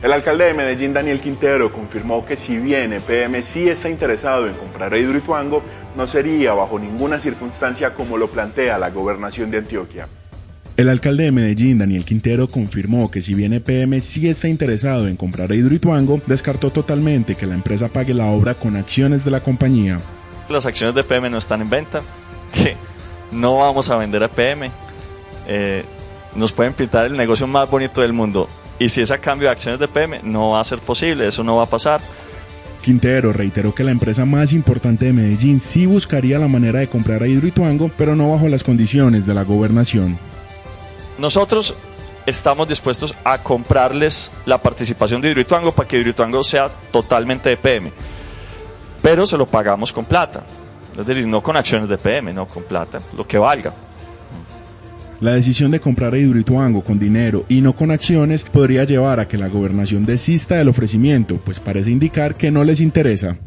El alcalde de Medellín, Daniel Quintero, confirmó que si bien EPM sí está interesado en comprar a Hidroituango, no sería bajo ninguna circunstancia como lo plantea la gobernación de Antioquia. El alcalde de Medellín, Daniel Quintero, confirmó que si bien EPM sí está interesado en comprar a Hidroituango, descartó totalmente que la empresa pague la obra con acciones de la compañía. Las acciones de EPM no están en venta, que no vamos a vender a EPM. Eh, nos pueden pintar el negocio más bonito del mundo y si es a cambio de acciones de PM, no va a ser posible, eso no va a pasar. Quintero reiteró que la empresa más importante de Medellín sí buscaría la manera de comprar a Hidroituango, pero no bajo las condiciones de la gobernación. Nosotros estamos dispuestos a comprarles la participación de Hidroituango para que Hidroituango sea totalmente de PM, pero se lo pagamos con plata, es decir, no con acciones de PM, no con plata, lo que valga. La decisión de comprar a Hidroituango con dinero y no con acciones podría llevar a que la gobernación desista del ofrecimiento, pues parece indicar que no les interesa.